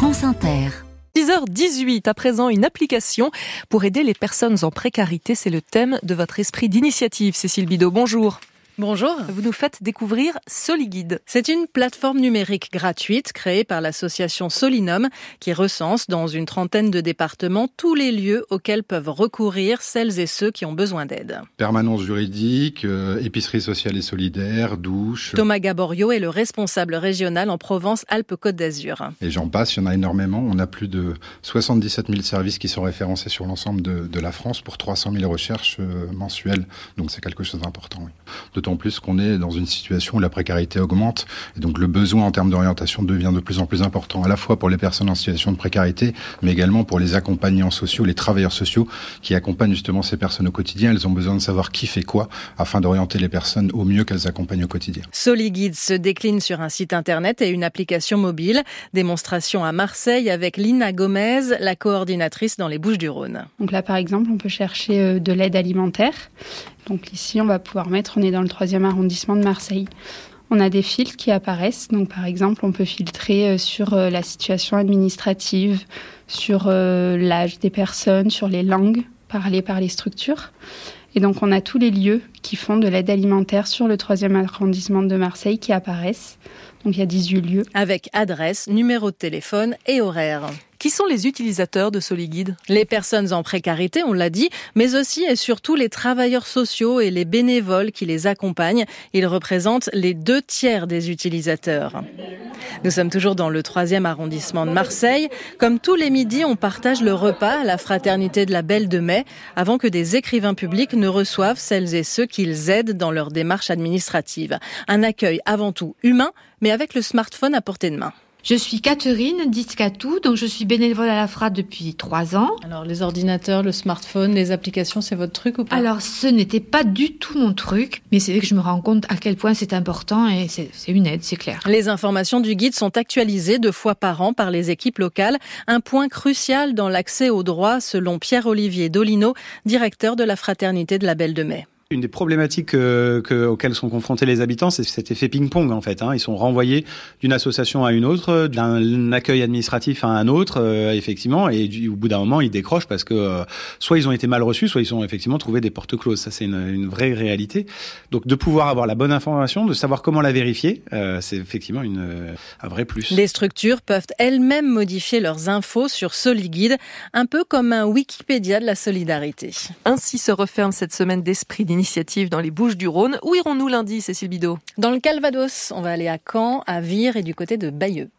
France Inter. 10h18, à présent une application pour aider les personnes en précarité. C'est le thème de votre esprit d'initiative, Cécile Bidot. Bonjour. Bonjour. Vous nous faites découvrir SoliGuide. C'est une plateforme numérique gratuite créée par l'association Solinum qui recense dans une trentaine de départements tous les lieux auxquels peuvent recourir celles et ceux qui ont besoin d'aide. Permanence juridique, euh, épicerie sociale et solidaire, douche. Thomas Gaborio est le responsable régional en Provence-Alpes-Côte d'Azur. Et j'en passe, il y en a énormément. On a plus de 77 000 services qui sont référencés sur l'ensemble de, de, la France pour 300 000 recherches euh, mensuelles. Donc c'est quelque chose d'important. Oui. D'autant en plus qu'on est dans une situation où la précarité augmente et donc le besoin en termes d'orientation devient de plus en plus important à la fois pour les personnes en situation de précarité mais également pour les accompagnants sociaux, les travailleurs sociaux qui accompagnent justement ces personnes au quotidien. Elles ont besoin de savoir qui fait quoi afin d'orienter les personnes au mieux qu'elles accompagnent au quotidien. SoliGuide se décline sur un site internet et une application mobile. Démonstration à Marseille avec Lina Gomez, la coordinatrice dans les Bouches-du-Rhône. Donc là par exemple, on peut chercher euh, de l'aide alimentaire donc ici, on va pouvoir mettre, on est dans le troisième arrondissement de Marseille. On a des filtres qui apparaissent. Donc par exemple, on peut filtrer euh, sur euh, la situation administrative, sur euh, l'âge des personnes, sur les langues parlées par les structures. Et donc on a tous les lieux qui font de l'aide alimentaire sur le troisième arrondissement de Marseille qui apparaissent. Donc il y a 18 lieux. Avec adresse, numéro de téléphone et horaire. Qui sont les utilisateurs de SoliGuide Les personnes en précarité, on l'a dit, mais aussi et surtout les travailleurs sociaux et les bénévoles qui les accompagnent. Ils représentent les deux tiers des utilisateurs. Nous sommes toujours dans le troisième arrondissement de Marseille. Comme tous les midis, on partage le repas à la fraternité de la Belle de Mai avant que des écrivains publics ne reçoivent celles et ceux qu'ils aident dans leur démarche administrative. Un accueil avant tout humain, mais avec le smartphone à portée de main. Je suis Catherine Discatou, donc je suis bénévole à la FRA depuis trois ans. Alors les ordinateurs, le smartphone, les applications, c'est votre truc ou pas? Alors ce n'était pas du tout mon truc, mais c'est vrai que je me rends compte à quel point c'est important et c'est une aide, c'est clair. Les informations du guide sont actualisées deux fois par an par les équipes locales, un point crucial dans l'accès aux droits selon Pierre-Olivier Dolino, directeur de la Fraternité de la Belle de Mai. Une des problématiques euh, que, auxquelles sont confrontés les habitants, c'est cet effet ping-pong en fait. Hein. Ils sont renvoyés d'une association à une autre, d'un accueil administratif à un autre, euh, effectivement, et du, au bout d'un moment, ils décrochent parce que euh, soit ils ont été mal reçus, soit ils ont effectivement trouvé des portes closes. Ça, c'est une, une, vraie réalité. Donc, de pouvoir avoir la bonne information, de savoir comment la vérifier, c'est effectivement une, un vrai plus. Les structures peuvent elles-mêmes modifier leurs infos sur SoliGuide, un peu comme un Wikipédia de la solidarité. Ainsi se referme cette semaine d'esprit initiative dans les Bouches du Rhône. Où irons-nous lundi, Cécile Bidot? Dans le Calvados. On va aller à Caen, à Vire et du côté de Bayeux.